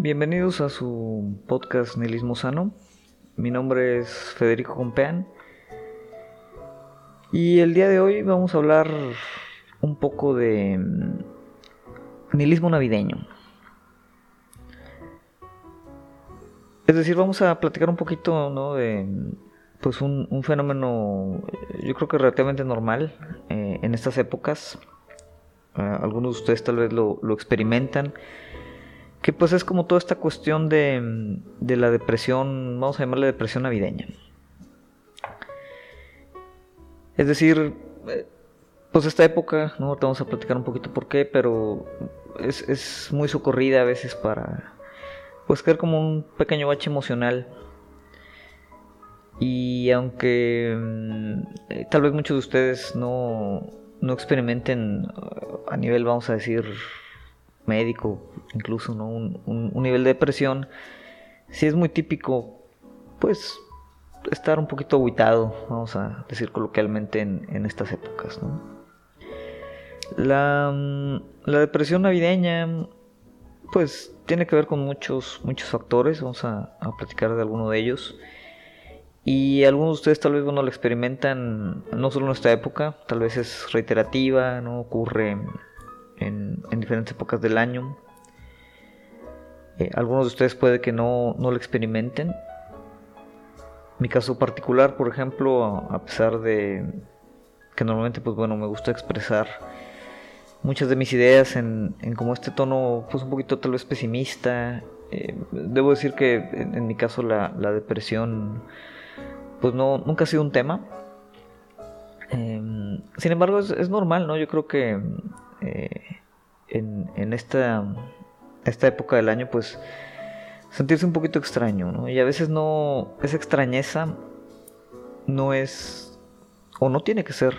Bienvenidos a su podcast Nihilismo Sano. Mi nombre es Federico Compeán. Y el día de hoy vamos a hablar un poco de mm, nihilismo navideño. Es decir, vamos a platicar un poquito ¿no? de pues un, fenómeno yo creo que relativamente normal eh, en estas épocas. Ah, algunos de ustedes tal vez lo, lo experimentan que pues es como toda esta cuestión de, de la depresión, vamos a llamarle depresión navideña. Es decir, eh, pues esta época, ¿no? Ahorita vamos a platicar un poquito por qué, pero es, es muy socorrida a veces para pues caer como un pequeño bache emocional. Y aunque mm, eh, tal vez muchos de ustedes no, no experimenten a nivel, vamos a decir, médico, incluso ¿no? un, nivel de depresión, si es muy típico, pues estar un poquito aguitado, vamos a decir coloquialmente en, estas épocas. La, la, depresión navideña, pues tiene que ver con muchos, muchos factores, vamos a, a platicar de alguno de ellos. Y algunos de ustedes tal vez no lo experimentan no solo en esta época, tal vez es reiterativa, no ocurre en, diferentes épocas del año. Eh, algunos de ustedes puede que no, lo experimenten. Mi caso particular, por ejemplo, a pesar de que normalmente pues bueno me gusta expresar muchas de mis ideas en, como este tono pues un poquito tal vez pesimista eh, debo decir que en, mi caso la, depresión pues no nunca ha sido un tema em, sin embargo es, es, normal no yo creo que eh, en, esta, esta época del año, pues sentirse un poquito extraño. Y a veces no, esa extrañeza no es, o no tiene que ser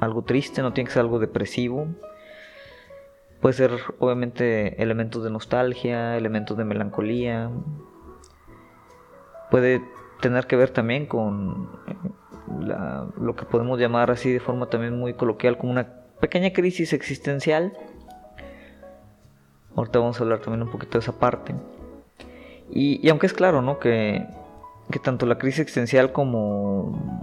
algo triste, no tiene que ser algo depresivo. Puede ser obviamente elementos de nostalgia, elementos de melancolía. Puede tener que ver también con lo que podemos llamar así de forma también muy coloquial como una pequeña crisis existencial. Ahorita vamos a hablar también un poquito de esa parte. Y, aunque es claro, ¿no? Que, que, tanto la crisis existencial como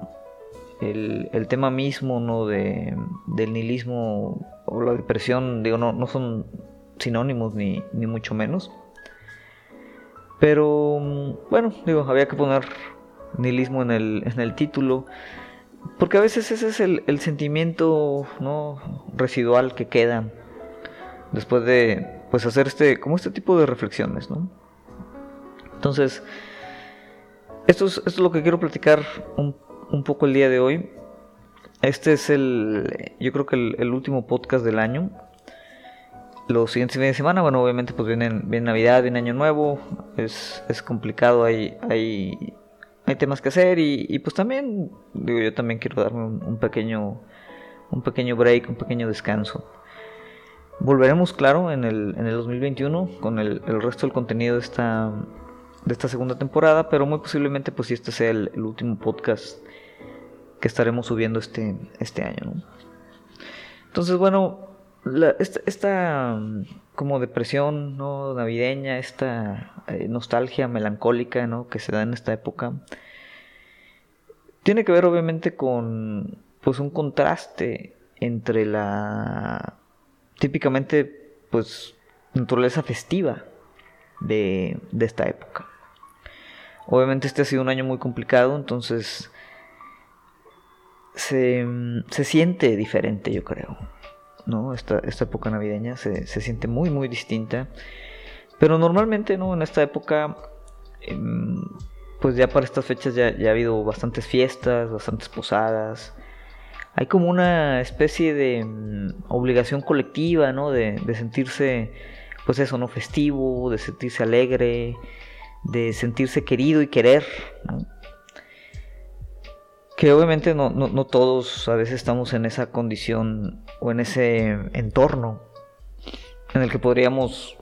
el, el tema mismo, ¿no? De, del nihilismo o la depresión, digo, no, no son sinónimos ni, ni mucho menos. Pero bueno, digo, había que poner nihilismo en el, en el título. Porque a veces ese es el, sentimiento residual que queda después de pues hacer este como este tipo de reflexiones, ¿no? Entonces, esto es, esto es lo que quiero platicar un, poco el día de hoy. Este es el, yo creo que el, último podcast del año. Los siguientes fines de semana, bueno, obviamente pues vienen, viene Navidad, viene Año Nuevo, es, es complicado, hay, hay hay temas que hacer y, pues también, digo, yo también quiero darme un, pequeño, un pequeño break, un pequeño descanso. Volveremos, claro, en el, en el 2021 con el, resto del contenido de esta, de esta segunda temporada, pero muy posiblemente pues si este sea el, último podcast que estaremos subiendo este, este año. Entonces, bueno, esta, mm, como depresión ¿no? navideña, esta eh, nostalgia melancólica ¿no? que se da en esta época, tiene que ver obviamente con pues un contraste entre la típicamente pues naturaleza festiva de, de esta época. Obviamente este ha sido un año muy complicado, entonces se, mm, se siente diferente yo creo. ¿No? Esta, esta época navideña se, siente muy, muy distinta. Pero normalmente, ¿no? En esta época, em, pues ya para estas fechas ya, ha habido bastantes fiestas, bastantes posadas. Hay como una especie de em, obligación colectiva, ¿no? De, de sentirse, pues eso, ¿no? Festivo, de sentirse alegre, de sentirse querido y querer, que obviamente no, no, todos a veces estamos en esa condición o en ese entorno en el que podríamos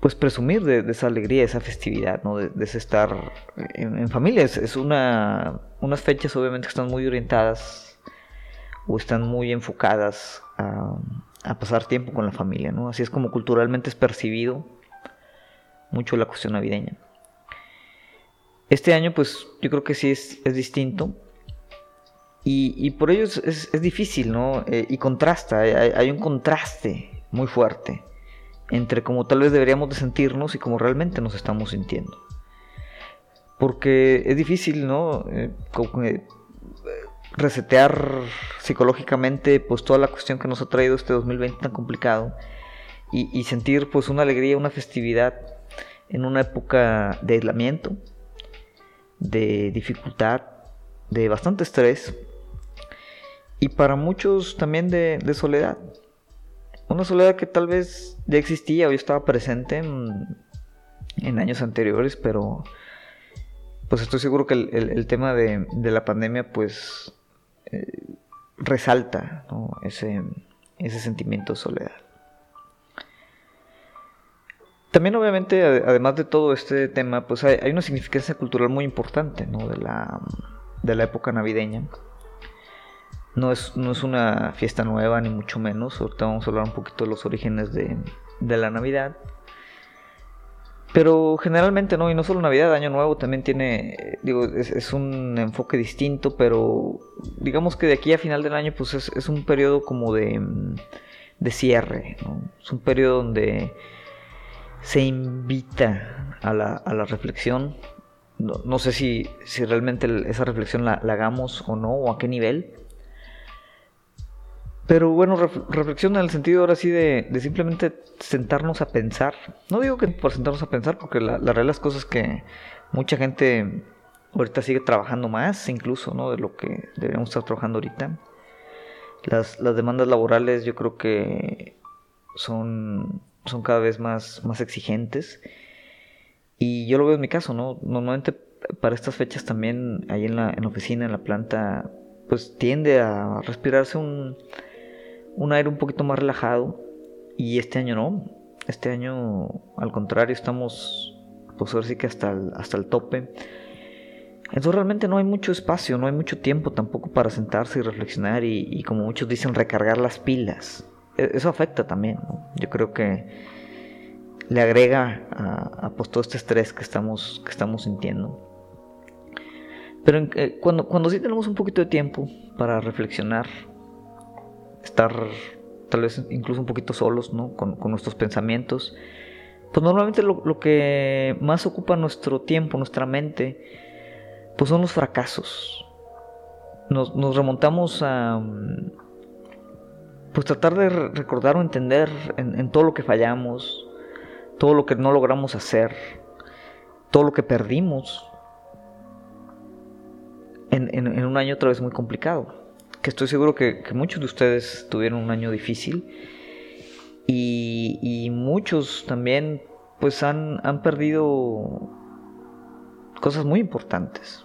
pues presumir de, esa alegría, de esa festividad, ¿no? de, ese estar en, familia. Es, una, unas fechas obviamente que están muy orientadas o están muy enfocadas a, a, pasar tiempo con la familia. ¿no? Así es como culturalmente es percibido mucho la cuestión navideña. Este año, pues yo creo que sí es, es distinto. Y, por ello es, difícil, ¿no? Eh, y contrasta, hay, un contraste muy fuerte entre cómo tal vez deberíamos de sentirnos y cómo realmente nos estamos sintiendo. Porque es difícil, ¿no? Eh, resetear psicológicamente pues toda la cuestión que nos ha traído este 2020 tan complicado y, y sentir pues una alegría, una festividad en una época de aislamiento, de dificultad, de bastante estrés y para muchos también de, soledad. Una soledad que tal vez ya existía o ya estaba presente en, años anteriores, pero pues estoy seguro que el, tema de, la pandemia pues eh, resalta ese, ese sentimiento de soledad. También obviamente, además de todo este tema, pues hay, una significancia cultural muy importante de, la, de la época navideña. No es, no es una fiesta nueva, ni mucho menos. Ahorita vamos a hablar un poquito de los orígenes de, la Navidad. Pero generalmente no, y no solo Navidad, Año Nuevo también tiene, digo, es, un enfoque distinto, pero digamos que de aquí a final del año pues es, un periodo como de, de cierre, es un periodo donde se invita a la, a la reflexión, no, sé si, si realmente esa reflexión la, la, hagamos o no, o a qué nivel, pero bueno, reflexiona en el sentido ahora sí de, simplemente sentarnos a pensar. No digo que por sentarnos a pensar, porque la, realidad es es que mucha gente ahorita sigue trabajando más, incluso, ¿no? De lo que deberíamos estar trabajando ahorita. Las, las demandas laborales yo creo que son, son cada vez más, más exigentes. Y yo lo veo en mi caso, ¿no? Normalmente para estas fechas también, ahí en la, en la oficina, en la planta, pues tiende a respirarse un un aire un poquito más relajado. Y este año no. Este año, al contrario, estamos, pues ahora sí que hasta el, hasta el tope. Entonces realmente no hay mucho espacio, no hay mucho tiempo tampoco para sentarse y reflexionar y, como muchos dicen, recargar las pilas. E, eso afecta también. Yo creo que le agrega a, pues, todo este estrés que estamos, que estamos sintiendo. Pero eh, cuando, cuando sí tenemos un poquito de tiempo para reflexionar, estar tal vez incluso un poquito solos, ¿no? Con, nuestros pensamientos. Pues normalmente lo, que más ocupa nuestro tiempo, nuestra mente, pues son los fracasos. Nos, remontamos a pues tratar de recordar o entender en, todo lo que fallamos, todo lo que no logramos hacer, todo lo que perdimos en, en un año otra vez muy complicado que estoy seguro que, muchos de ustedes tuvieron un año difícil y, muchos también pues han, han, perdido cosas muy importantes.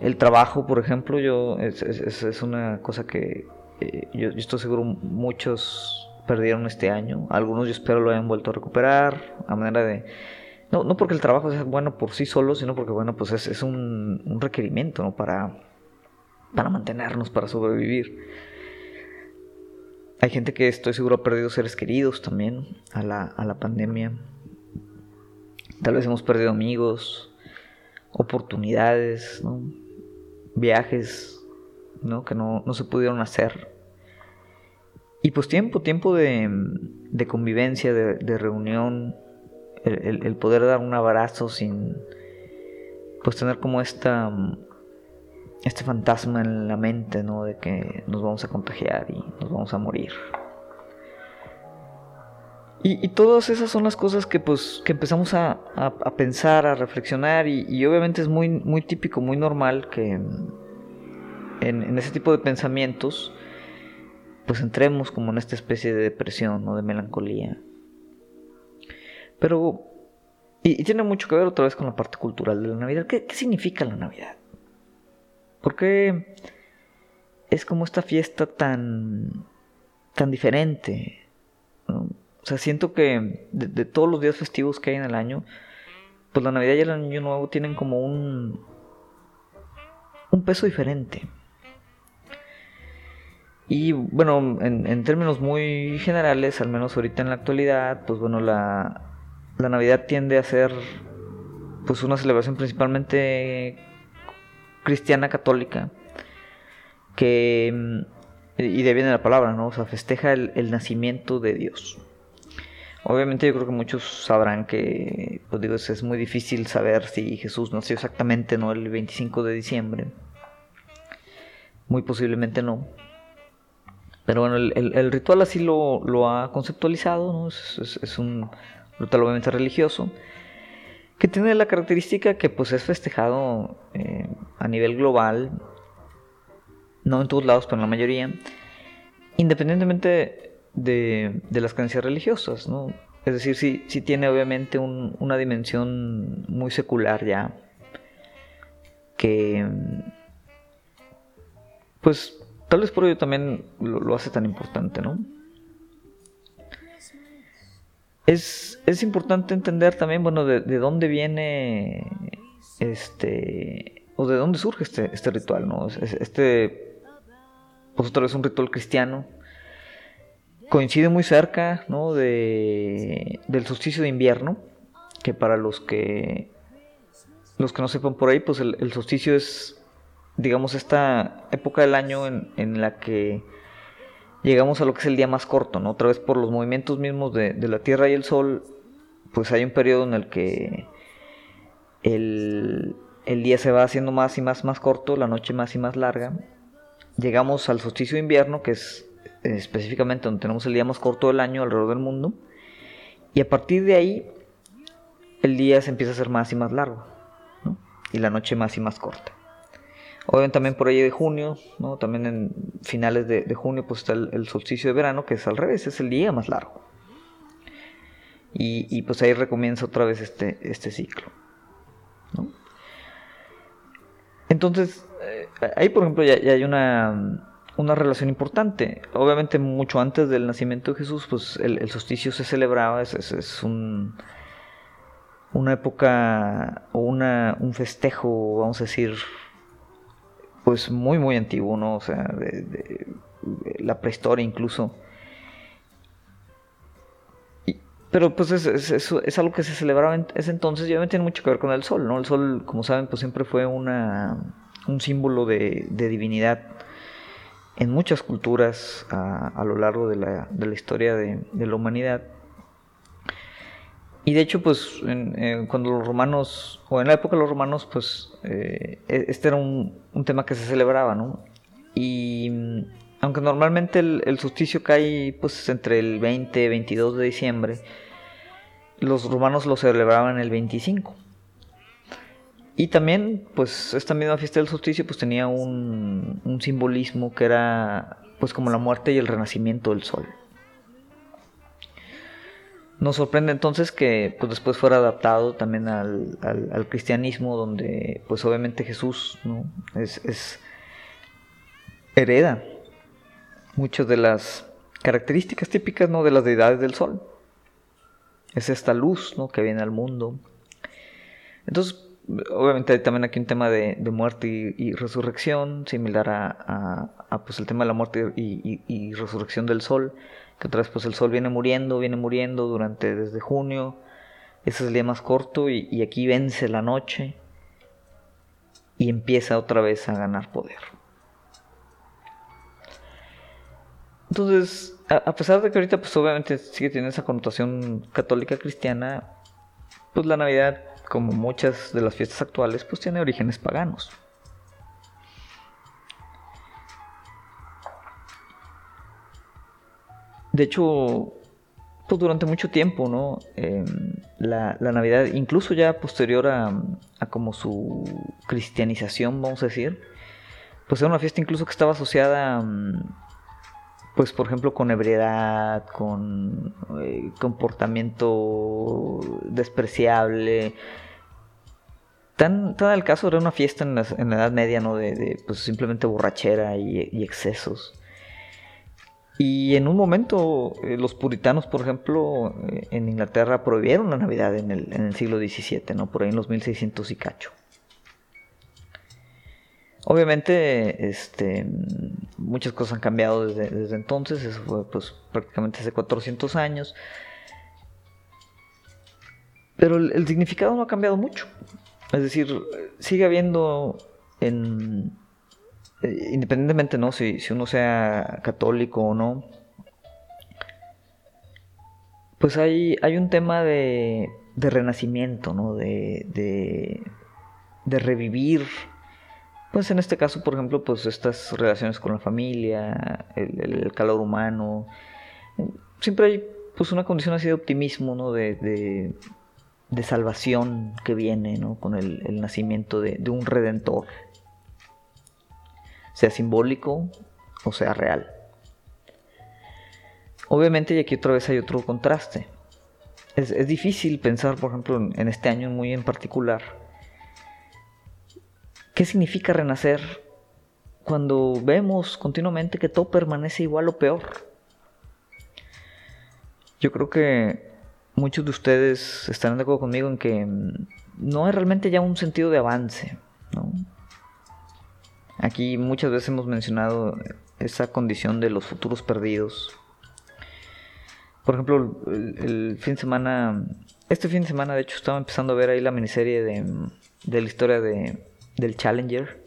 El trabajo, por ejemplo, yo es, es, una cosa que eh, yo, estoy seguro muchos perdieron este año. Algunos yo espero lo hayan vuelto a recuperar a manera de... No, no porque el trabajo sea bueno por sí solo, sino porque bueno, pues es, un, un requerimiento ¿no? para, para mantenernos, para sobrevivir. Hay gente que estoy seguro ha perdido seres queridos también a la, a la pandemia. Tal vez hemos perdido amigos, oportunidades, viajes ¿no? que no, se pudieron hacer. Y pues tiempo, tiempo de, convivencia, de, reunión, el, el, poder dar un abrazo sin pues tener como esta este fantasma en la mente, ¿no? De que nos vamos a contagiar y nos vamos a morir. Y, todas esas son las cosas que pues que empezamos a, pensar, a reflexionar y, obviamente es muy, muy típico, muy normal que en, ese tipo de pensamientos pues entremos como en esta especie de depresión o de melancolía. Pero, y, tiene mucho que ver otra vez con la parte cultural de la Navidad. ¿Qué, qué significa la Navidad? ¿Por qué es como esta fiesta tan, tan diferente? O sea, siento que de, todos los días festivos que hay en el año, pues la Navidad y el Año Nuevo tienen como un, un peso diferente. Y bueno, en, en, términos muy generales, al menos ahorita en la actualidad, pues bueno, la, la Navidad tiende a ser pues una celebración principalmente cristiana católica que mm, y de viene la palabra, ¿no? O sea, festeja el, nacimiento de Dios. Obviamente yo creo que muchos sabrán que, pues digo, es, muy difícil saber si Jesús nació exactamente, ¿no? El 25 de diciembre. Muy posiblemente no. Pero bueno, el, ritual así lo, ha conceptualizado, ¿no? Es, un ritual obviamente religioso, que tiene la característica que pues es festejado eh, a nivel global, no en todos lados, pero en la mayoría, independientemente de, las creencias religiosas, ¿no? Es decir, sí, sí tiene obviamente una dimensión muy secular ya, que pues Tal vez por ello también lo, hace tan importante, ¿no? Es, importante entender también, bueno, de, dónde viene este, o de dónde surge este, este ritual, ¿no? Este, pues otra vez un ritual cristiano, coincide muy cerca, ¿no? De, del solsticio de invierno, que para los que, los que no sepan por ahí, pues el solsticio es digamos, esta época del año en, la que llegamos a lo que es el día más corto, ¿no? Otra vez por los movimientos mismos de, la Tierra y el Sol, pues hay un periodo en el que el, día se va haciendo más y más, más corto, la noche más y más larga. Llegamos al solsticio de invierno, que es específicamente donde tenemos el día más corto del año alrededor del mundo. Y a partir de ahí, el día se empieza a hacer más y más largo, ¿no? Y la noche más y más corta. Obviamente también por ahí de junio, ¿no? También en finales de, junio pues está el, solsticio de verano, que es al revés, es el día más largo. Y, pues ahí recomienza otra vez este, este ciclo. Entonces, eh, ahí por ejemplo ya, hay una, relación importante. Obviamente mucho antes del nacimiento de Jesús, pues el, solsticio se celebraba, es, es, un, una época o una, un festejo, vamos a decir, pues muy, muy antiguo, ¿no? O sea, de, la prehistoria incluso. pero pues es, es, algo que se celebraba en ese entonces y obviamente tiene mucho que ver con el sol, ¿no? El sol, como saben, pues siempre fue una, un símbolo de, divinidad en muchas culturas a, lo largo de la, de la historia de, de, la humanidad. Y de hecho, pues cuando los romanos, o en la época de los romanos, pues eh, e, este era un, tema que se celebraba, ¿no? Y mm, aunque normalmente el, solsticio cae pues entre el 20 y 22 de diciembre, los romanos lo celebraban el 25. Y también, pues esta misma fiesta del solsticio pues tenía un, un simbolismo que era pues como la muerte y el renacimiento del sol. Nos sorprende entonces que pues, después fuera adaptado también al, cristianismo, donde pues obviamente Jesús es, hereda muchas de las características típicas ¿no? de las deidades del sol. Es esta luz ¿no? que viene al mundo. Entonces, obviamente hay también aquí un tema de, muerte y, resurrección, similar a, pues el tema de la muerte y resurrección del sol que otra vez pues el sol viene muriendo, viene muriendo durante desde junio, ese es el día más corto y, aquí vence la noche y empieza otra vez a ganar poder. Entonces, a, pesar de que ahorita pues obviamente sigue teniendo esa connotación católica cristiana, pues la Navidad, como muchas de las fiestas actuales, pues tiene orígenes paganos. De hecho, pues durante mucho tiempo, ¿no? Em, la, Navidad, incluso ya posterior a, como su cristianización, vamos a decir, pues era una fiesta incluso que estaba asociada, mm, pues por ejemplo, con ebriedad, con eh, comportamiento despreciable. Tan, tan al caso era una fiesta en la, Edad Media, ¿no? De, pues simplemente borrachera y excesos. Y en un momento eh, los puritanos, por ejemplo, eh, en Inglaterra prohibieron la Navidad en el, en el, siglo XVII, ¿no? por ahí en los 1600 y cacho. Obviamente, este, muchas cosas han cambiado desde, desde entonces, eso fue pues, prácticamente hace 400 años. Pero el, significado no ha cambiado mucho. Es decir, sigue habiendo en... Eh, independientemente, ¿no? Si, si uno sea católico o no, pues hay, hay un tema de, de renacimiento, ¿no? De, de, revivir, pues en este caso, por ejemplo, pues estas relaciones con la familia, el, calor humano. Siempre hay pues una condición así de optimismo, ¿no? De, de, salvación que viene, ¿no? Con el, nacimiento de un redentor, sea simbólico o sea real. Obviamente, y aquí otra vez hay otro contraste. Es, difícil pensar, por ejemplo, en, este año muy en particular, ¿qué significa renacer cuando vemos continuamente que todo permanece igual o peor? Yo creo que muchos de ustedes estarán de acuerdo conmigo en que mm, no hay realmente ya un sentido de avance. Aquí muchas veces hemos mencionado esa condición de los futuros perdidos por ejemplo, el, fin de semana, este fin de semana de hecho estaba empezando a ver ahí la miniserie de, de la historia de, del Challenger.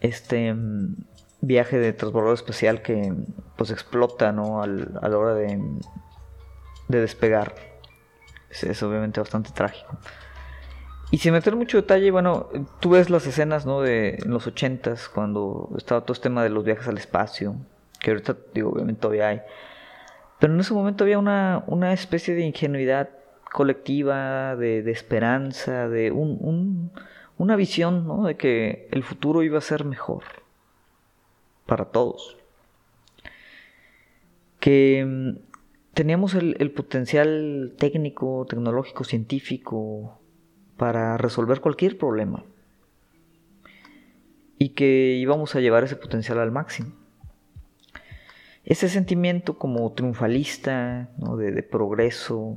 Este viaje de transbordador especial que pues explota, ¿no? Al, a la hora de, de despegar. Es, obviamente bastante trágico. Y sin meter mucho detalle, bueno, tú ves las escenas, ¿no? De en los ochentas, cuando estaba todo este tema de los viajes al espacio, que ahorita, digo, obviamente todavía hay. Pero en ese momento había una, especie de ingenuidad colectiva, de, esperanza, de un, una visión ¿no? de que el futuro iba a ser mejor para todos. Que mm, teníamos el potencial técnico, tecnológico, científico para resolver cualquier problema. Y que íbamos a llevar ese potencial al máximo ese sentimiento como triunfalista, de, progreso,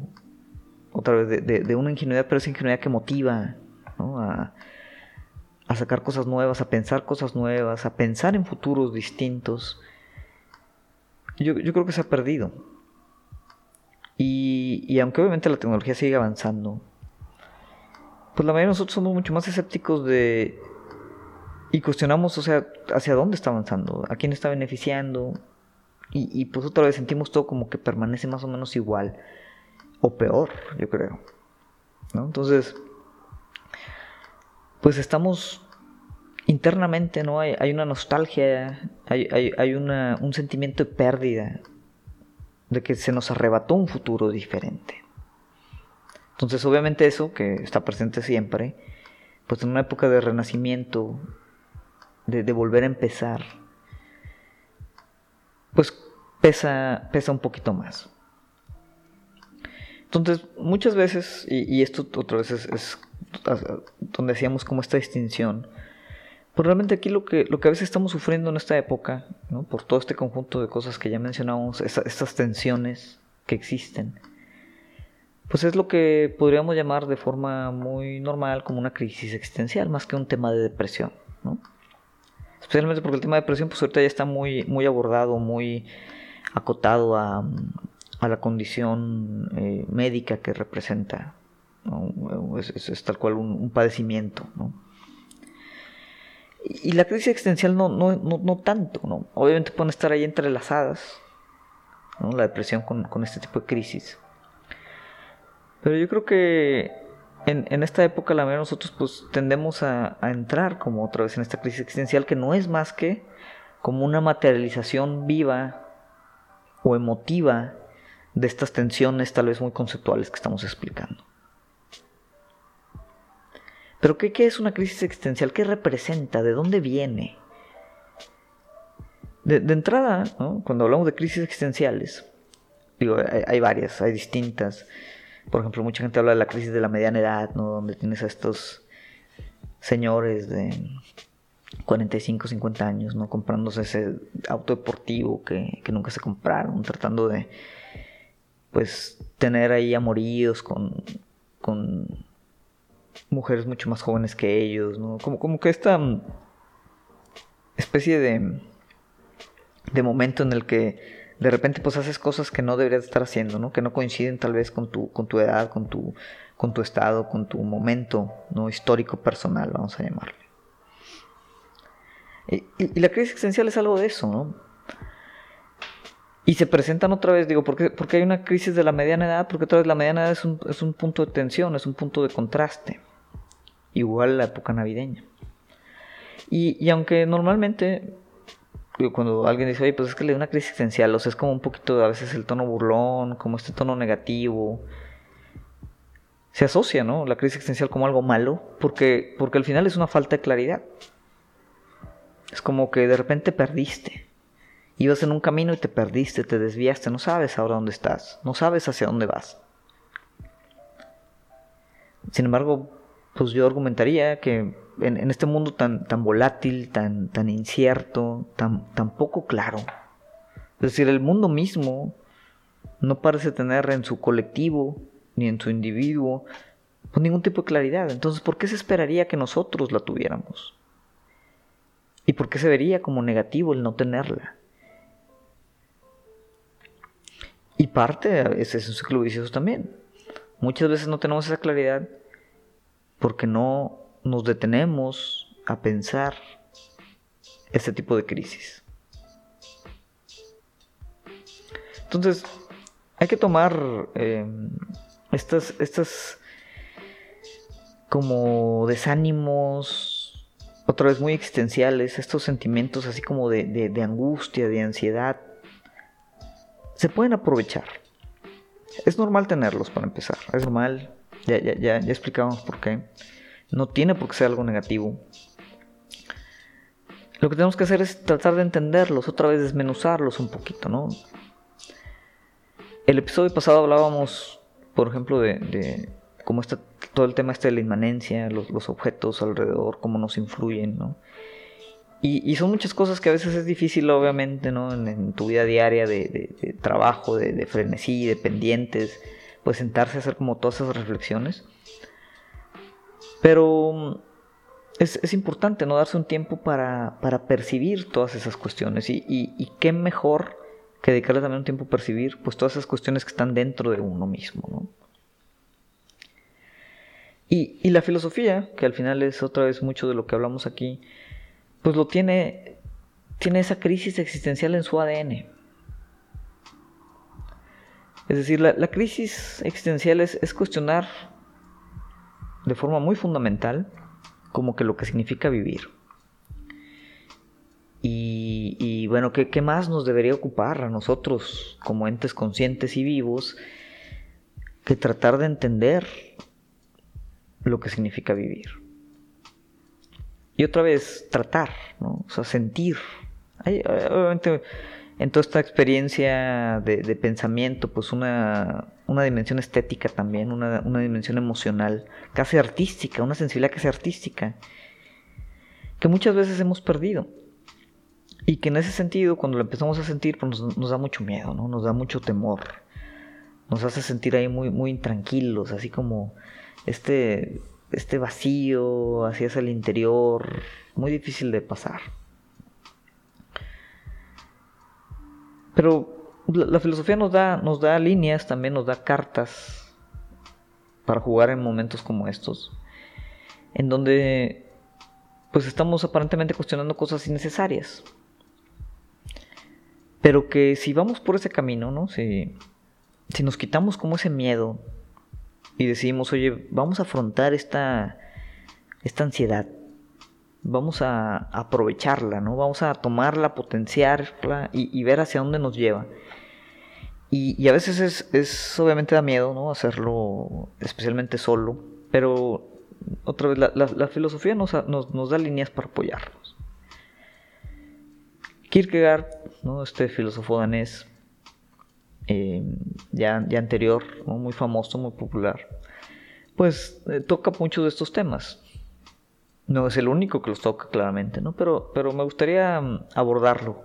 otra vez de, una ingenuidad, pero esa ingenuidad que motiva a, sacar cosas nuevas, a pensar cosas nuevas, a pensar en futuros distintos. Yo, creo que se ha perdido. Y, y, aunque obviamente la tecnología sigue avanzando, pues la mayoría de nosotros somos mucho más escépticos de... Y cuestionamos, o sea, hacia dónde está avanzando, a quién está beneficiando, y, pues otra vez sentimos todo como que permanece más o menos igual. O peor, yo creo. ¿no? Entonces, pues estamos internamente, ¿no? Hay, hay una nostalgia, hay, hay, una, un sentimiento de pérdida, de que se nos arrebató un futuro diferente. Entonces, obviamente eso, que está presente siempre, pues en una época de renacimiento, de, volver a empezar, pues pesa, pesa un poquito más. Entonces, muchas veces, y, esto otra vez es, donde hacíamos como esta distinción, pues realmente aquí lo que, lo que a veces estamos sufriendo en esta época, ¿no? por todo este conjunto de cosas que ya mencionamos, estas tensiones que existen, pues es lo que podríamos llamar de forma muy normal como una crisis existencial, más que un tema de depresión. ¿no? Especialmente porque el tema de depresión, pues ahorita ya está muy, muy abordado, muy acotado a, la condición eh, médica que representa. Es, tal cual un, padecimiento. Y, la crisis existencial no, no, no, tanto. ¿no? Obviamente pueden estar ahí entrelazadas la depresión con, este tipo de crisis. Pero yo creo que en, esta época, la mayoría de nosotros pues tendemos a, entrar como otra vez en esta crisis existencial que no es más que como una materialización viva o emotiva de estas tensiones tal vez muy conceptuales que estamos explicando. Pero ¿qué, es una crisis existencial? ¿Qué representa? ¿De dónde viene? De, entrada, cuando hablamos de crisis existenciales, digo, hay, varias, hay distintas. Por ejemplo, mucha gente habla de la crisis de la mediana edad, ¿no? donde tienes a estos señores de 45, 50 años, ¿no? Comprándose ese auto deportivo que, nunca se compraron, tratando de, pues, tener ahí amoríos con, con mujeres mucho más jóvenes que ellos, ¿no? Como, como que esta especie de, de momento en el que de repente pues haces cosas que no deberías estar haciendo, ¿no? Que no coinciden tal vez con tu, con tu edad, con tu, con tu estado, con tu momento, ¿no? Histórico, personal, vamos a llamarle. Y, y la crisis existencial es algo de eso, ¿no? Y se presentan otra vez, digo, ¿por qué, porque hay una crisis de la mediana edad? Porque otra vez la mediana edad es un, es un punto de tensión, es un punto de contraste. Igual la época navideña. Y, y aunque normalmente cuando alguien dice, oye, pues es que le da una crisis existencial, o sea, es como un poquito a veces el tono burlón, como este tono negativo. Se asocia, ¿no? La crisis existencial como algo malo, porque, porque al final es una falta de claridad. Es como que de repente perdiste. Ibas en un camino y te perdiste, te desviaste, no sabes ahora dónde estás, no sabes hacia dónde vas. Sin embargo, pues yo argumentaría que en, este mundo tan, tan volátil, tan, tan incierto, tan, tan poco claro, es decir, el mundo mismo no parece tener en su colectivo ni en su individuo pues, ningún tipo de claridad. Entonces, ¿por qué se esperaría que nosotros la tuviéramos? ¿Y por qué se vería como negativo el no tenerla? Y parte es, es un ciclo vicioso también. Muchas veces no tenemos esa claridad porque no nos detenemos a pensar este tipo de crisis. Entonces, hay que tomar em, estas, estas como desánimos, otra vez muy existenciales, estos sentimientos así como de, de angustia, de ansiedad, se pueden aprovechar. Es normal tenerlos para empezar, es normal, ya, ya, ya, ya explicamos por qué. No tiene por qué ser algo negativo. Lo que tenemos que hacer es tratar de entenderlos, otra vez desmenuzarlos un poquito, ¿no? El episodio pasado hablábamos, por ejemplo, de, cómo está todo el tema este de la inmanencia, los, objetos alrededor, cómo nos influyen, ¿no? Y, son muchas cosas que a veces es difícil, obviamente, ¿no? En, tu vida diaria de, trabajo, de, de, frenesí, de pendientes, pues sentarse a hacer como todas esas reflexiones. Pero mm, es, importante no darse un tiempo para, percibir todas esas cuestiones. Y, qué mejor que dedicarle también un tiempo a percibir pues todas esas cuestiones que están dentro de uno mismo. ¿no? Y, la filosofía, que al final es otra vez mucho de lo que hablamos aquí, pues lo tiene, tiene esa crisis existencial en su ADN. Es decir, la, crisis existencial es, cuestionar de forma muy fundamental como que lo que significa vivir. Y, bueno, ¿qué, más nos debería ocupar a nosotros como entes conscientes y vivos que tratar de entender lo que significa vivir? Y otra vez, tratar, ¿no? O sea, sentir. obviamente en toda esta experiencia de, pensamiento, pues una, dimensión estética también, una, dimensión emocional, casi artística, una sensibilidad casi artística, que muchas veces hemos perdido. Y que en ese sentido, cuando lo empezamos a sentir, pues nos, da mucho miedo, ¿no? Nos da mucho temor. Nos hace sentir ahí muy, muy intranquilos, así como este, este vacío hacia el interior, muy difícil de pasar. Pero la, filosofía nos da, nos da líneas, también nos da cartas para jugar en momentos como estos, en donde pues estamos aparentemente cuestionando cosas innecesarias. Pero que si vamos por ese camino, ¿no? Si, si nos quitamos como ese miedo y decidimos, oye, vamos a afrontar esta, esta ansiedad, vamos a aprovecharla, ¿no? Vamos a tomarla, potenciarla y, ver hacia dónde nos lleva. Y, a veces es, obviamente da miedo, ¿no? Hacerlo especialmente solo, pero otra vez la, filosofía nos, da líneas para apoyarnos. Kierkegaard, ¿no? este filósofo danés, eh, ya, ya, anterior, muy famoso, muy popular, pues eh, toca muchos de estos temas. No es el único que los toca claramente, ¿no? Pero, pero me gustaría mm, abordarlo.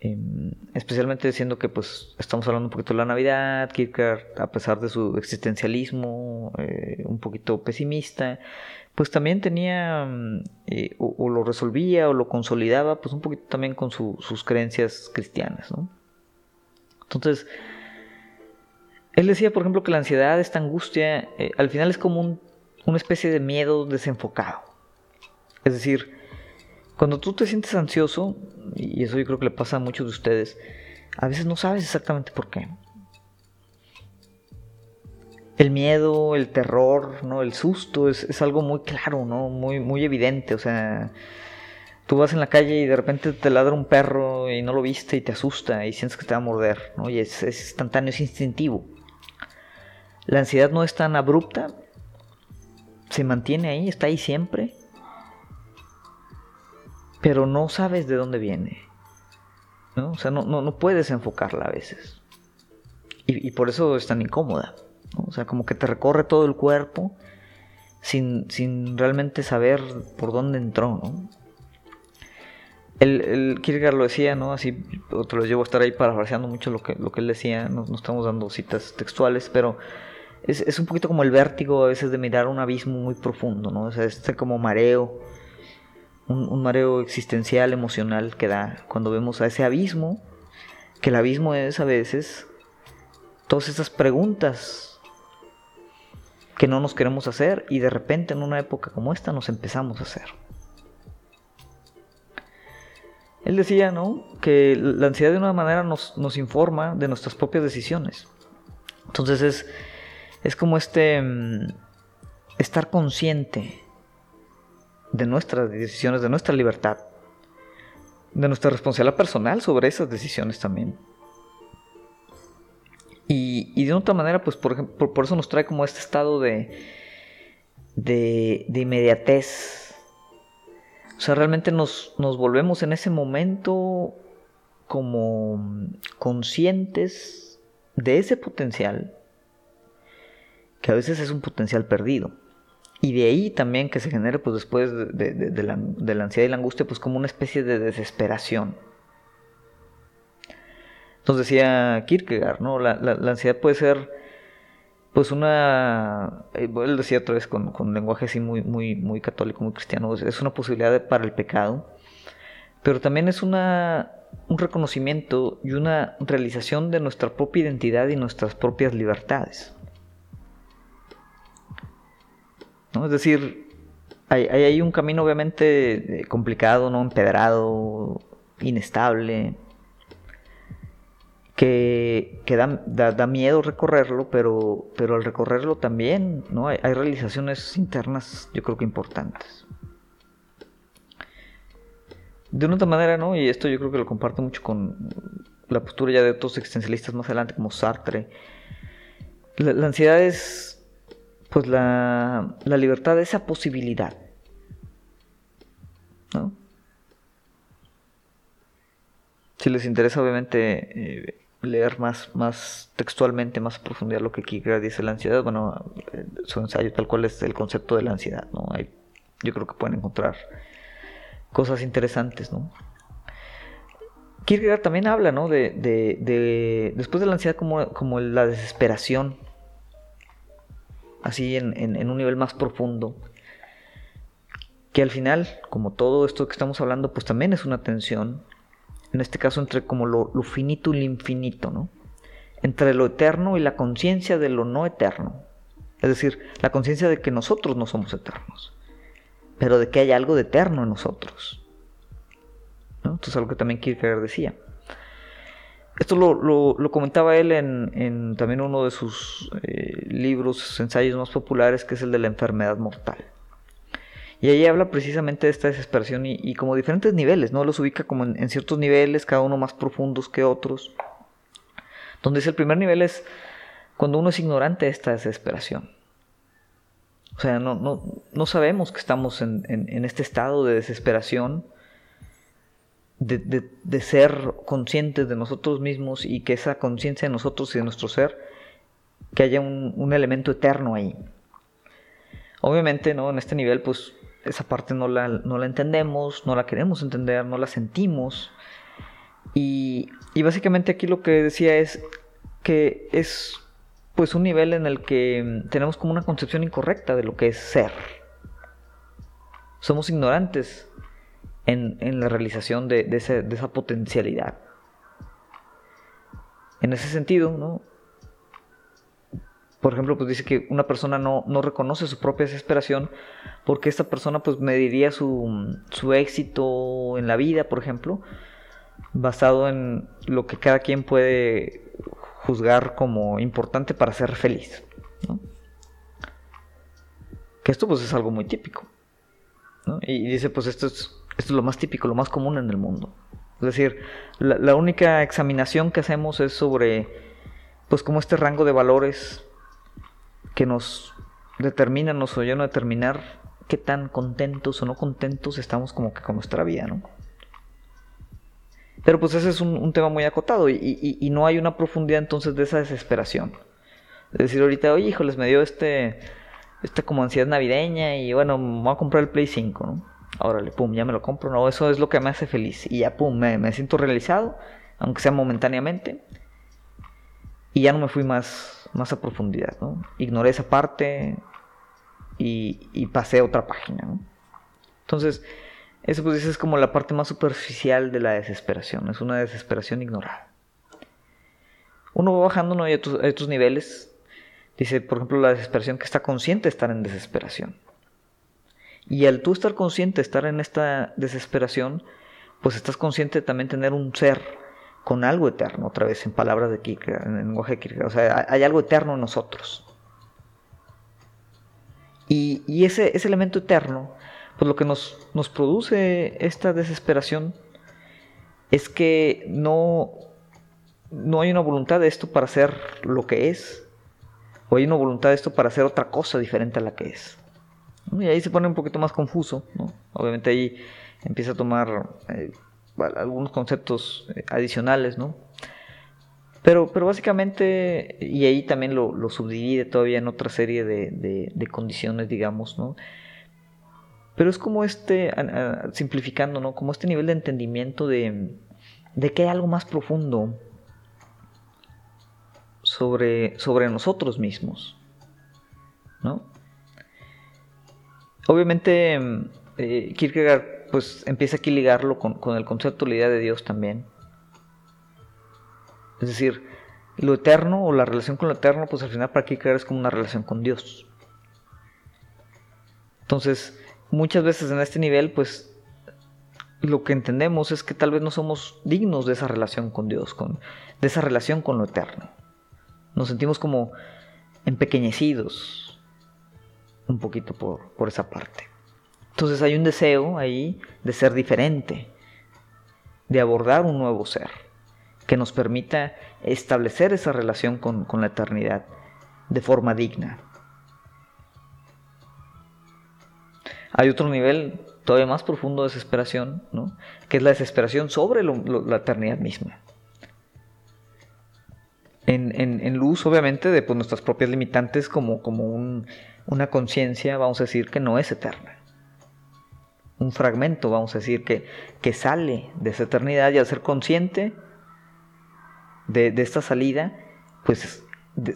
Em, especialmente diciendo que pues estamos hablando un poquito de la Navidad, Kierkegaard, a pesar de su existencialismo, eh, un poquito pesimista, pues también tenía, mm, eh, o, lo resolvía o lo consolidaba, pues un poquito también con sus creencias cristianas, ¿no? Entonces, él decía, por ejemplo, que la ansiedad, esta angustia, eh, al final es como una especie de miedo desenfocado. Es decir, cuando tú te sientes ansioso, y eso yo creo que le pasa a muchos de ustedes, a veces no sabes exactamente por qué el miedo, el terror, ¿no? El susto es, algo muy claro, ¿no? Muy, muy evidente. O sea, tú vas en la calle y de repente te ladra un perro y no lo viste y te asusta y sientes que te va a morder, ¿no? Y es, es instantáneo, es instintivo. La ansiedad no es tan abrupta, se mantiene ahí, está ahí siempre, pero no sabes de dónde viene. ¿no? O sea, no, no, puedes enfocarla a veces. y por eso es tan incómoda. O sea, como que te recorre todo el cuerpo sin, realmente saber por dónde entró, ¿no? El, el Kierkegaard lo decía, ¿no? Así, te lo llevo a estar ahí parafraseando mucho lo que, lo que él decía, no, estamos dando citas textuales, pero es, un poquito como el vértigo a veces de mirar un abismo muy profundo, ¿no? O sea, este como mareo, un, un mareo existencial, emocional que da cuando vemos a ese abismo, que el abismo es a veces todas esas preguntas que no nos queremos hacer y de repente en una época como esta nos empezamos a hacer. Él decía, ¿no? Que la ansiedad de una manera nos, informa de nuestras propias decisiones. Entonces es, es como este mm, estar consciente de nuestras decisiones, de nuestra libertad, de nuestra responsabilidad personal sobre esas decisiones también. Y, de otra manera, pues por, ejemplo, por, eso nos trae como este estado de, de, inmediatez. O sea, realmente nos, nos volvemos en ese momento como conscientes de ese potencial, que a veces es un potencial perdido. Y de ahí también que se genere, pues después de, la, la ansiedad y la angustia, pues como una especie de desesperación. Entonces decía Kierkegaard, ¿no? La, ansiedad puede ser, pues una, eh, él decía otra vez con, con, lenguaje así muy, muy, muy católico, muy cristiano, es una posibilidad para el pecado, pero también es una, un reconocimiento y una realización de nuestra propia identidad y nuestras propias libertades. Es decir, hay, un camino obviamente eh, complicado, ¿no? empedrado, inestable, que, da, miedo recorrerlo, pero, pero al recorrerlo también ¿no? hay, realizaciones internas yo creo que importantes. De una otra manera, ¿no? y esto yo creo que lo comparto mucho con la postura ya de otros existencialistas más adelante como Sartre, la, ansiedad es pues la, la libertad de esa posibilidad. ¿no? Si les interesa, obviamente, eh, leer más, más textualmente, más a profundidad lo que Kierkegaard dice la ansiedad, bueno, eh, su ensayo tal cual es el concepto de la ansiedad, ¿no? Hay, yo creo que pueden encontrar cosas interesantes, ¿no? Kierkegaard también habla, ¿no? De, de, después de la ansiedad como, como la desesperación, así en, un nivel más profundo, que al final, como todo esto que estamos hablando, pues también es una tensión, en este caso entre como lo, finito y lo infinito, ¿no? Entre lo eterno y la conciencia de lo no eterno. Es decir, la conciencia de que nosotros no somos eternos, pero de que hay algo de eterno en nosotros. ¿no? Esto es algo que también Kierkegaard decía. Esto lo, comentaba él en, también uno de sus eh, libros, ensayos más populares, que es el de la enfermedad mortal. Y ahí habla precisamente de esta desesperación y, como diferentes niveles, ¿no? Los ubica como en, ciertos niveles, cada uno más profundos que otros. Donde es el primer nivel es cuando uno es ignorante de esta desesperación. O sea, no, no, no sabemos que estamos en, en, este estado de desesperación, de, de, ser conscientes de nosotros mismos y que esa conciencia de nosotros y de nuestro ser, que haya un, un elemento eterno ahí. Obviamente, ¿no? En este nivel, pues esa parte no la, no la entendemos, no la queremos entender, no la sentimos. Y, y, básicamente aquí lo que decía es que es pues un nivel en el que tenemos como una concepción incorrecta de lo que es ser. somos ignorantes en, la realización de, de, esa potencialidad. En ese sentido, ¿no? por ejemplo, pues dice que una persona no, no, reconoce su propia desesperación porque esta persona pues mediría su, su, éxito en la vida, por ejemplo, basado en lo que cada quien puede juzgar como importante para ser feliz. Que esto pues es algo muy típico. Y dice pues esto es, esto es lo más típico, lo más común en el mundo. Es decir, la, única examinación que hacemos es sobre pues como este rango de valores que nos determinan, nos no determinar qué tan contentos o no contentos estamos como que con nuestra vida, ¿no? Pero pues ese es un, tema muy acotado y, no hay una profundidad entonces de esa desesperación. Es decir, ahorita, oye, híjoles, me dio este, esta como ansiedad navideña y bueno, me voy a comprar el Play 5, ¿no? Órale, pum, ya me lo compro, no, eso es lo que me hace feliz. Y ya, pum, me, me siento realizado, aunque sea momentáneamente. Y ya no me fui más, más a profundidad, ¿no? Ignoré esa parte y, pasé a otra página, ¿no? Entonces, eso pues es como la parte más superficial de la desesperación, es una desesperación ignorada. Uno va bajando ¿no? a, estos, niveles, dice, por ejemplo, la desesperación que está consciente de estar en desesperación. Y al tú estar consciente estar en esta desesperación, pues estás consciente de también tener un ser con algo eterno, otra vez en palabras de Kierkegaard, en lenguaje de Kierkegaard. O sea, hay algo eterno en nosotros. Y, ese, ese, elemento eterno, pues lo que nos, nos produce esta desesperación es que no, no hay una voluntad de esto para ser lo que es, o hay una voluntad de esto para hacer otra cosa diferente a la que es. Y ahí se pone un poquito más confuso, ¿no? Obviamente ahí empieza a tomar eh, algunos conceptos eh, adicionales, ¿no? Pero, pero básicamente, y ahí también lo, subdivide todavía en otra serie de, condiciones, digamos, ¿no? Pero es como este, simplificando, ¿no? Como este nivel de entendimiento de, de que hay algo más profundo sobre, sobre nosotros mismos, ¿no? Obviamente, eh, Kierkegaard pues empieza aquí a ligarlo con, el concepto la idea de Dios también. Es decir, lo eterno o la relación con lo eterno, pues al final para creer es como una relación con Dios. Entonces, muchas veces en este nivel, pues lo que entendemos es que tal vez no somos dignos de esa relación con Dios, con, de esa relación con lo eterno. Nos sentimos como empequeñecidos un poquito por, por esa parte. Entonces hay un deseo ahí de ser diferente, de abordar un nuevo ser, que nos permita establecer esa relación con, la eternidad de forma digna. Hay otro nivel todavía más profundo de desesperación, ¿no? que es la desesperación sobre la eternidad misma. En, luz, obviamente, de pues, nuestras propias limitantes como, como una conciencia, vamos a decir, que no es eterna un fragmento, vamos a decir, que, que sale de esa eternidad y al ser consciente de, esta salida, pues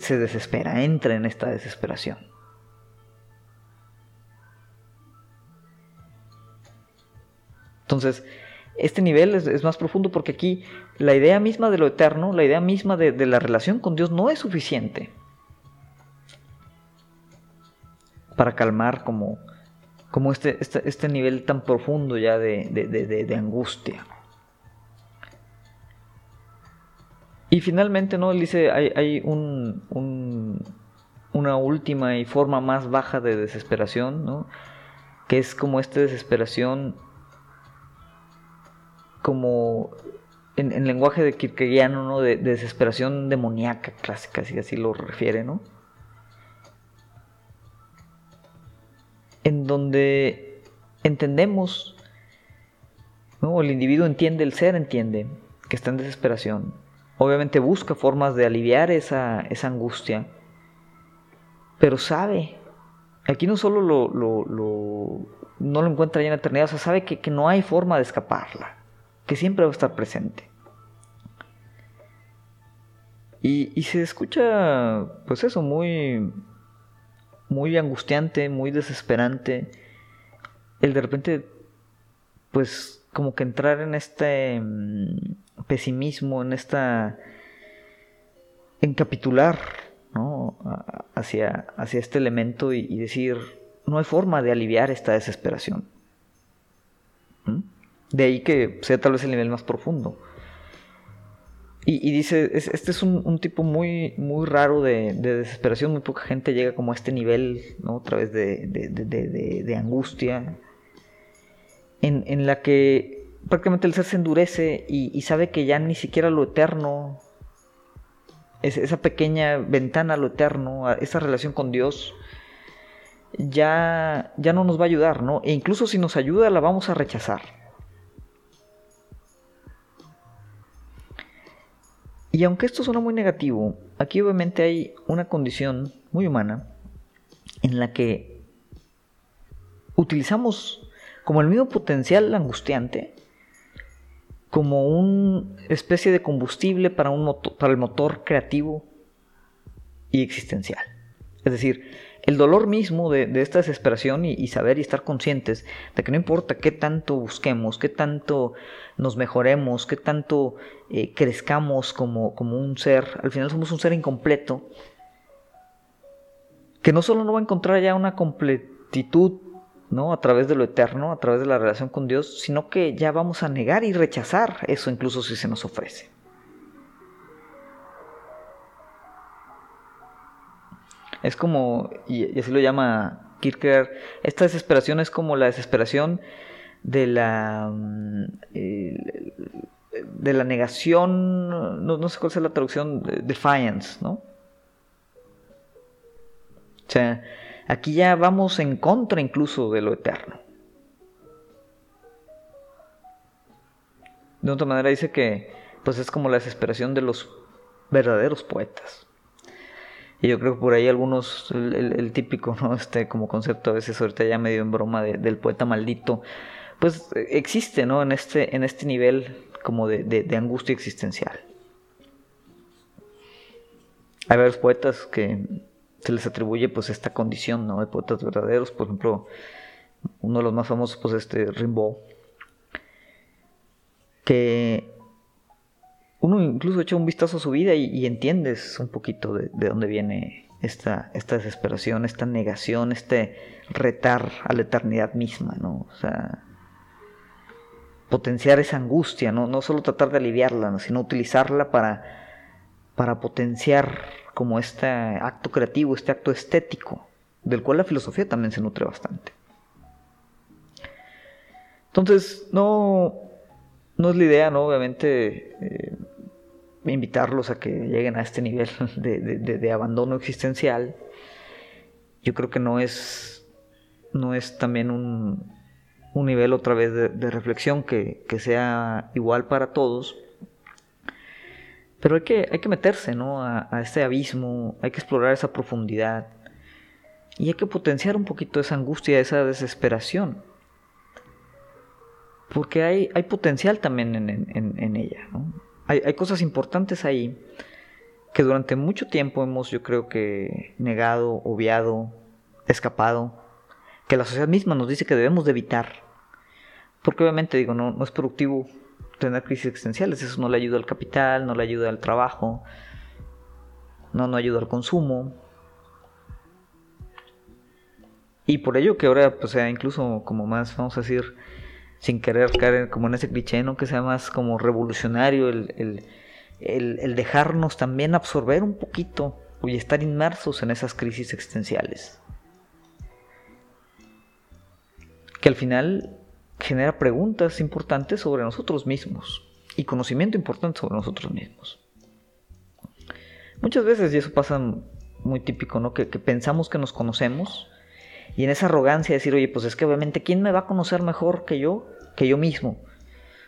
se desespera, entra en esta desesperación. Entonces, este nivel es, más profundo porque aquí la idea misma de lo eterno, la idea misma de, de la relación con Dios no es suficiente para calmar como como este, este, este, nivel tan profundo ya de, angustia. Y finalmente, ¿no? Él dice, hay, un, una última y forma más baja de desesperación, ¿no? Que es como esta desesperación, como en, lenguaje de Kierkegaardiano, ¿no? De, desesperación demoníaca clásica, si así lo refiere, ¿no? en donde entendemos, ¿no? el individuo entiende, el ser entiende que está en desesperación. Obviamente busca formas de aliviar esa, angustia, pero sabe, aquí no solo lo, no lo encuentra ya en eternidad, o sea, sabe que, que no hay forma de escaparla, que siempre va a estar presente. Y, y, se escucha, pues eso, muy, muy angustiante, muy desesperante, el de repente, pues como que entrar en este mm, pesimismo, en esta... encapitular, ¿no? Hacia, hacia este elemento y, decir, no hay forma de aliviar esta desesperación. De ahí que sea tal vez el nivel más profundo. Y, dice, este es un, tipo muy, muy raro de, desesperación, muy poca gente llega como a este nivel, ¿no? A través de, angustia, en, la que prácticamente el ser se endurece y, sabe que ya ni siquiera lo eterno, esa pequeña ventana a lo eterno, esa relación con Dios, ya, ya no nos va a ayudar, ¿no? E incluso si nos ayuda, la vamos a rechazar. Y aunque esto suena muy negativo, aquí obviamente hay una condición muy humana en la que utilizamos como el mismo potencial angustiante como una especie de combustible para, un para el motor creativo y existencial. Es decir, el dolor mismo de, esta desesperación y, saber y estar conscientes de que no importa qué tanto busquemos, qué tanto nos mejoremos, qué tanto eh, crezcamos como, como un ser, al final somos un ser incompleto, que no solo no va a encontrar ya una completitud ¿no? a través de lo eterno, a través de la relación con Dios, sino que ya vamos a negar y rechazar eso incluso si se nos ofrece. Es como, y, así lo llama Kierkegaard, esta desesperación es como la desesperación de la, mm, de la negación, no, sé cuál es la traducción, defiance, ¿no? O sea, aquí ya vamos en contra incluso de lo eterno. De otra manera dice que pues es como la desesperación de los verdaderos poetas. Y yo creo que por ahí algunos, el, típico. Este como concepto a veces ahorita ya medio en broma del poeta maldito, pues existe, ¿no? En este, en este nivel como de, angustia existencial. Hay varios poetas que se les atribuye pues esta condición, ¿no? De poetas verdaderos, por ejemplo, uno de los más famosos, pues este Rimbaud, que uno incluso echa un vistazo a su vida y, entiendes un poquito de, dónde viene esta, esta desesperación, esta negación, este retar a la eternidad misma, ¿no? O sea, potenciar esa angustia, ¿no? No solo tratar de aliviarla, sino utilizarla para, para potenciar como este acto creativo, este acto estético, del cual la filosofía también se nutre bastante. Entonces, no, no es la idea, ¿no? Obviamente, eh, invitarlos a que lleguen a este nivel de, abandono existencial. Yo creo que no es, no es también un, un nivel otra vez de, reflexión que, sea igual para todos. Pero hay que, hay que meterse ¿no? a, a, este abismo, hay que explorar esa profundidad y hay que potenciar un poquito esa angustia, esa desesperación. Porque hay, hay potencial también en, ella. Hay, hay, cosas importantes ahí que durante mucho tiempo hemos, yo creo que, negado, obviado, escapado, que la sociedad misma nos dice que debemos de evitar. Porque obviamente digo, no, no es productivo tener crisis existenciales, eso no le ayuda al capital, no le ayuda al trabajo, no, no ayuda al consumo. Y por ello que ahora pues sea incluso como más, vamos a decir, sin querer caer como en ese cliché, ¿no? Que sea más como revolucionario el, el, dejarnos también absorber un poquito y estar inmersos en esas crisis existenciales. Que al final genera preguntas importantes sobre nosotros mismos y conocimiento importante sobre nosotros mismos. Muchas veces, y eso pasa muy típico, ¿no? Que, pensamos que nos conocemos y en esa arrogancia decir, oye, pues es que obviamente, ¿quién me va a conocer mejor que yo? Que yo mismo.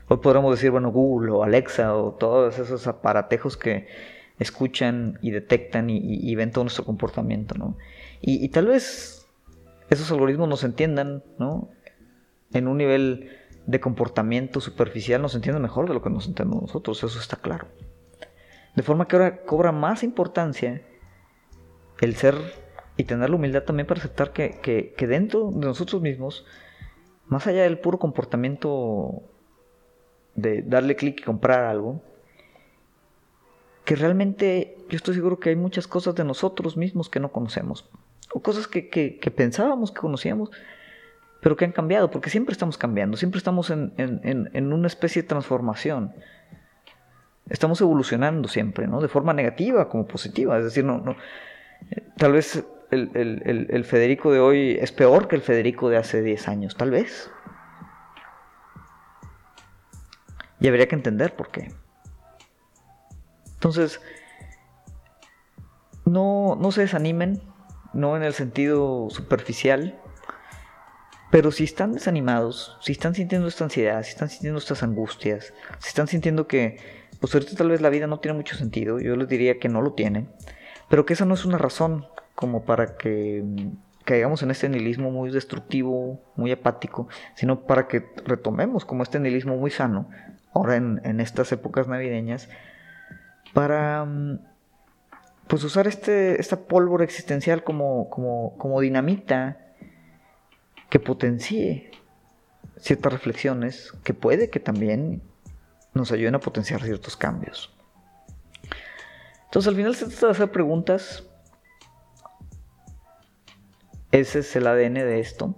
Hoy podremos decir, bueno, Google o Alexa o todos esos aparatejos que escuchan y detectan y, ven todo nuestro comportamiento, ¿no? Y, y, tal vez esos algoritmos nos entiendan, ¿no? en un nivel de comportamiento superficial nos entiende mejor de lo que nos entendemos nosotros, eso está claro. De forma que ahora cobra más importancia el ser y tener la humildad también para aceptar que, dentro de nosotros mismos más allá del puro comportamiento de darle clic y comprar algo, que realmente yo estoy seguro que hay muchas cosas de nosotros mismos que no conocemos, o cosas que, que, pensábamos que conocíamos, pero que han cambiado, porque siempre estamos cambiando, siempre estamos en, en, en, una especie de transformación. Estamos evolucionando siempre, ¿no? De forma negativa como positiva. Es decir, no, no tal vez el, el, el, Federico de hoy es peor que el Federico de hace 10 años, tal vez. Y habría que entender por qué. Entonces, no, no se desanimen, no en el sentido superficial, pero si están desanimados, si están sintiendo esta ansiedad, si están sintiendo estas angustias, si están sintiendo que, pues ahorita tal vez la vida no tiene mucho sentido, yo les diría que no lo tiene, pero que esa no es una razón como para que caigamos en este nihilismo muy destructivo, muy apático, sino para que retomemos como este nihilismo muy sano, ahora en, estas épocas navideñas, para mm, pues usar este, esta pólvora existencial como, como, como dinamita que potencie ciertas reflexiones que puede que también nos ayuden a potenciar ciertos cambios. Entonces al final se trata de hacer preguntas ese es el ADN de esto.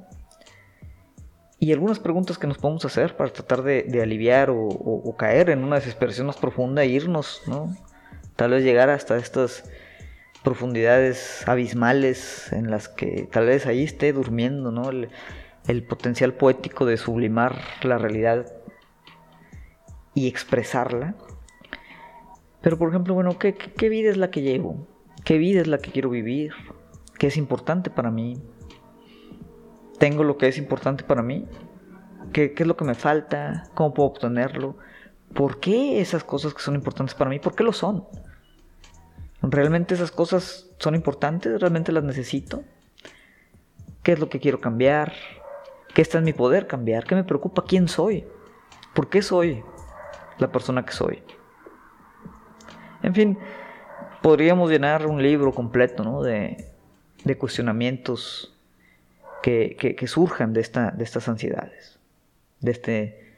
Y algunas preguntas que nos podemos hacer para tratar de, aliviar o, caer en una desesperación más profunda e irnos, ¿no? Tal vez llegar hasta estas profundidades abismales en las que tal vez ahí esté durmiendo, ¿no? El, potencial poético de sublimar la realidad y expresarla. Pero por ejemplo, bueno, ¿qué, qué vida es la que llevo? ¿Qué vida es la que quiero vivir? ¿Qué es importante para mí? ¿Tengo lo que es importante para mí? ¿Qué, es lo que me falta? ¿Cómo puedo obtenerlo? ¿Por qué esas cosas que son importantes para mí? ¿Por qué lo son? ¿Realmente esas cosas son importantes? ¿Realmente las necesito? ¿Qué es lo que quiero cambiar? ¿Qué está en mi poder cambiar? ¿Qué me preocupa? ¿Quién soy? ¿Por qué soy la persona que soy? En fin, podríamos llenar un libro completo ¿no? de, de cuestionamientos que, surjan de, esta, de estas ansiedades, de este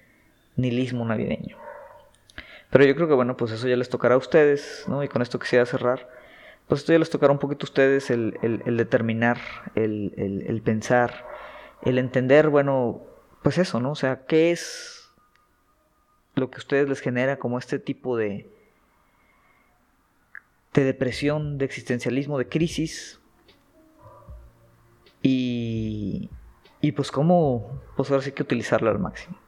nihilismo navideño. Pero yo creo que bueno, pues eso ya les tocará a ustedes, ¿no? Y con esto quisiera cerrar. Pues esto ya les tocará un poquito a ustedes el, determinar, el, el, pensar, el entender, bueno, pues eso, ¿no? O sea, ¿qué es lo que a ustedes les genera como este tipo de, de depresión, de existencialismo, de crisis, y, y pues cómo, pues ahora sí que utilizarla al máximo.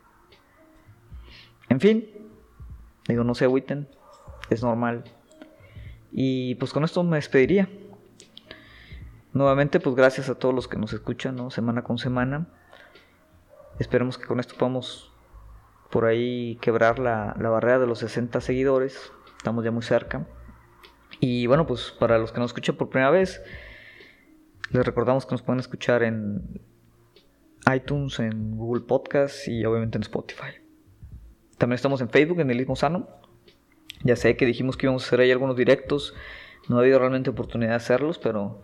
En fin, digo, no se agüiten, es normal. Y pues con esto me despediría. Nuevamente, pues gracias a todos los que nos escuchan, ¿no? Semana con semana. Esperemos que con esto podamos por ahí quebrar la, la barrera de los 60 seguidores. Estamos ya muy cerca. Y bueno, pues para los que nos escuchan por primera vez, les recordamos que nos pueden escuchar en iTunes, en Google Podcast y obviamente en Spotify. También estamos en Facebook, en el mismo sano. Ya sé que dijimos que íbamos a hacer ahí algunos directos. No ha habido realmente oportunidad de hacerlos, pero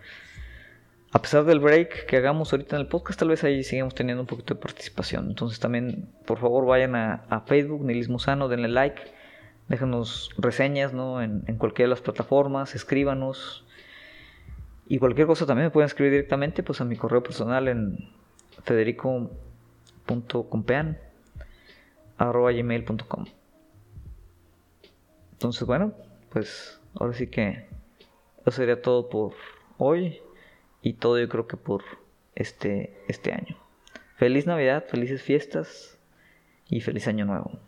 a pesar del break que hagamos ahorita en el podcast, tal vez ahí sigamos teniendo un poquito de participación. Entonces también, por favor, vayan a, Facebook, Nihilismo Sano, denle like, déjanos reseñas ¿no? en, en cualquiera de las plataformas, escríbanos, y cualquier cosa también me pueden escribir directamente pues a mi correo personal en federico.compean Entonces bueno, pues ahora sí que eso sería todo por hoy y todo yo creo que por este, este año. Feliz Navidad, felices fiestas y feliz año nuevo.